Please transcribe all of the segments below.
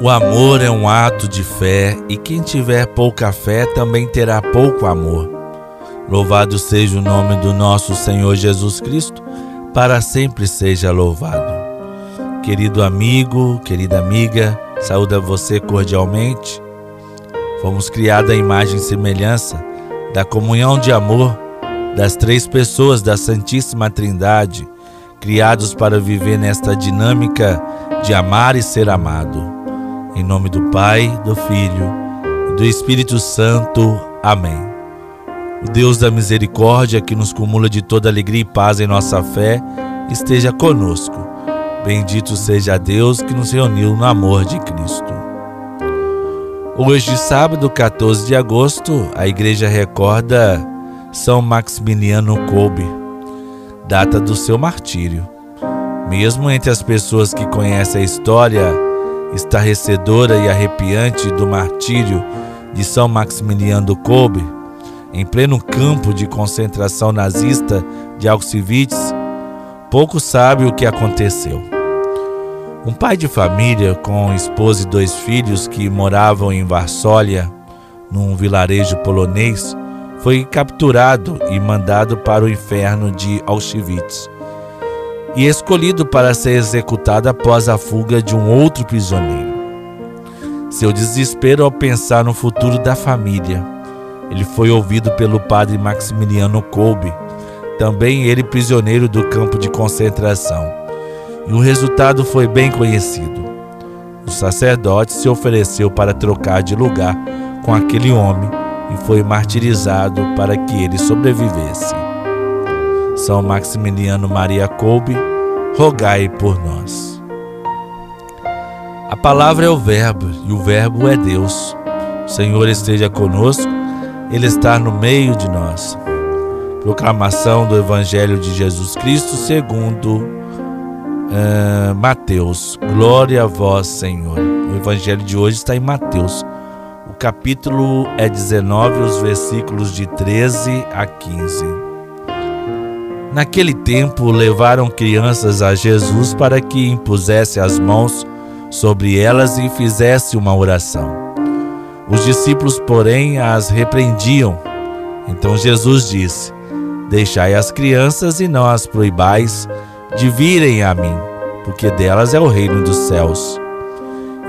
O amor é um ato de fé e quem tiver pouca fé também terá pouco amor. Louvado seja o nome do nosso Senhor Jesus Cristo, para sempre seja louvado. Querido amigo, querida amiga, saúde a você cordialmente. Fomos criados à imagem e semelhança da comunhão de amor das três pessoas da Santíssima Trindade, criados para viver nesta dinâmica de amar e ser amado. Em nome do Pai, do Filho e do Espírito Santo. Amém. O Deus da misericórdia, que nos cumula de toda alegria e paz em nossa fé, esteja conosco. Bendito seja Deus que nos reuniu no amor de Cristo. Hoje, sábado 14 de agosto, a igreja recorda São Maximiliano Kolbe, data do seu martírio. Mesmo entre as pessoas que conhecem a história estarrecedora e arrepiante do martírio de São Maximiliano do Kolbe, em pleno campo de concentração nazista de Auschwitz, pouco sabe o que aconteceu. Um pai de família com esposa e dois filhos que moravam em Varsólia, num vilarejo polonês, foi capturado e mandado para o inferno de Auschwitz e escolhido para ser executado após a fuga de um outro prisioneiro. Seu desespero ao pensar no futuro da família. Ele foi ouvido pelo padre Maximiliano Kolbe, também ele prisioneiro do campo de concentração. E o resultado foi bem conhecido. O sacerdote se ofereceu para trocar de lugar com aquele homem e foi martirizado para que ele sobrevivesse. São Maximiliano Maria Kolbe, rogai por nós. A palavra é o Verbo e o Verbo é Deus. O Senhor esteja conosco, Ele está no meio de nós. Proclamação do Evangelho de Jesus Cristo segundo uh, Mateus. Glória a vós, Senhor. O Evangelho de hoje está em Mateus. O capítulo é 19, os versículos de 13 a 15. Naquele tempo, levaram crianças a Jesus para que impusesse as mãos sobre elas e fizesse uma oração. Os discípulos, porém, as repreendiam. Então Jesus disse: Deixai as crianças e não as proibais de virem a mim, porque delas é o reino dos céus.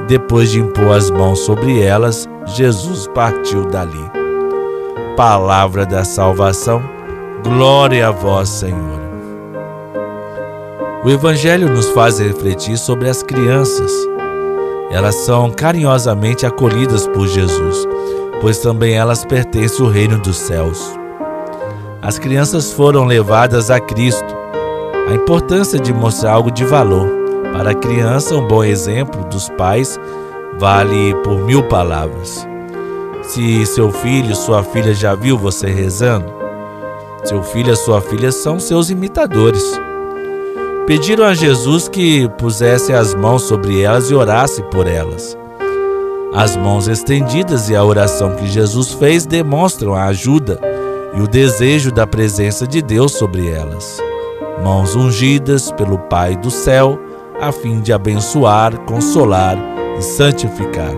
Depois de impor as mãos sobre elas, Jesus partiu dali. Palavra da salvação Glória a vós, Senhor. O Evangelho nos faz refletir sobre as crianças. Elas são carinhosamente acolhidas por Jesus, pois também elas pertencem ao reino dos céus. As crianças foram levadas a Cristo. A importância de mostrar algo de valor. Para a criança, um bom exemplo dos pais vale por mil palavras. Se seu filho, sua filha já viu você rezando, seu filho e sua filha são seus imitadores. Pediram a Jesus que pusesse as mãos sobre elas e orasse por elas. As mãos estendidas e a oração que Jesus fez demonstram a ajuda e o desejo da presença de Deus sobre elas. Mãos ungidas pelo Pai do céu, a fim de abençoar, consolar e santificar.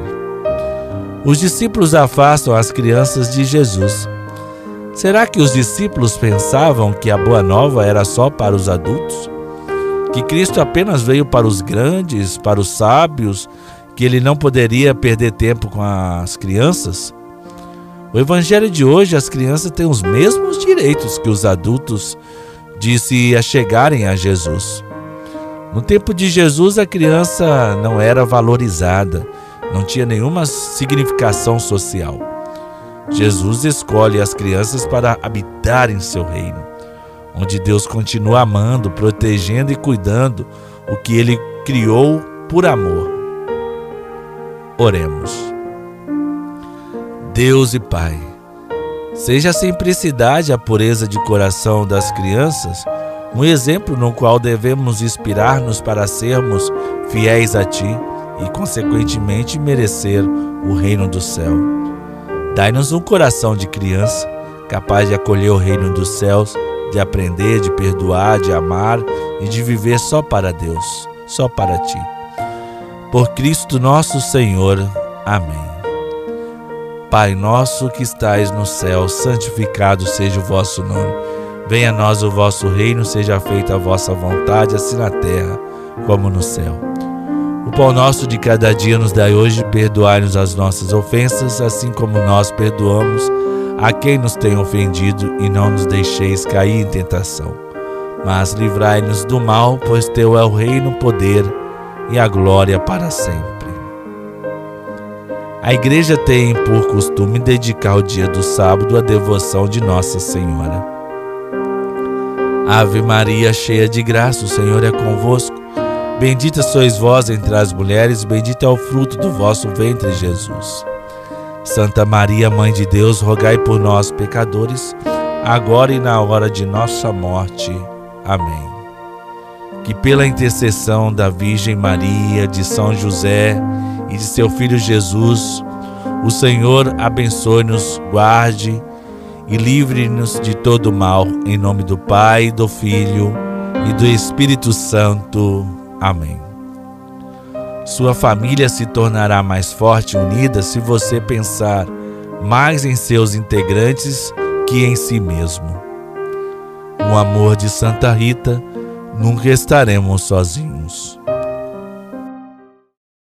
Os discípulos afastam as crianças de Jesus Será que os discípulos pensavam que a boa nova era só para os adultos? Que Cristo apenas veio para os grandes, para os sábios, que ele não poderia perder tempo com as crianças? O evangelho de hoje, as crianças têm os mesmos direitos que os adultos de se achegarem a Jesus. No tempo de Jesus, a criança não era valorizada, não tinha nenhuma significação social. Jesus escolhe as crianças para habitar em seu reino, onde Deus continua amando, protegendo e cuidando o que ele criou por amor. Oremos. Deus e Pai, seja a simplicidade e a pureza de coração das crianças um exemplo no qual devemos inspirar-nos para sermos fiéis a Ti e, consequentemente, merecer o reino do céu. Dai-nos um coração de criança, capaz de acolher o reino dos céus, de aprender, de perdoar, de amar e de viver só para Deus, só para ti. por Cristo nosso Senhor. Amém. Pai nosso que estais no céu, santificado seja o vosso nome. Venha a nós o vosso reino, seja feita a vossa vontade, assim na terra como no céu. O pão nosso de cada dia nos dai hoje, perdoai-nos as nossas ofensas, assim como nós perdoamos a quem nos tem ofendido, e não nos deixeis cair em tentação. Mas livrai-nos do mal, pois teu é o reino, o poder e a glória para sempre. A igreja tem por costume dedicar o dia do sábado à devoção de Nossa Senhora. Ave Maria, cheia de graça, o Senhor é convosco. Bendita sois vós entre as mulheres, bendito é o fruto do vosso ventre, Jesus. Santa Maria, Mãe de Deus, rogai por nós, pecadores, agora e na hora de nossa morte. Amém que pela intercessão da Virgem Maria, de São José e de seu Filho Jesus, o Senhor abençoe-nos, guarde e livre-nos de todo mal, em nome do Pai, do Filho e do Espírito Santo. Amém. Sua família se tornará mais forte e unida se você pensar mais em seus integrantes que em si mesmo. O amor de Santa Rita nunca estaremos sozinhos.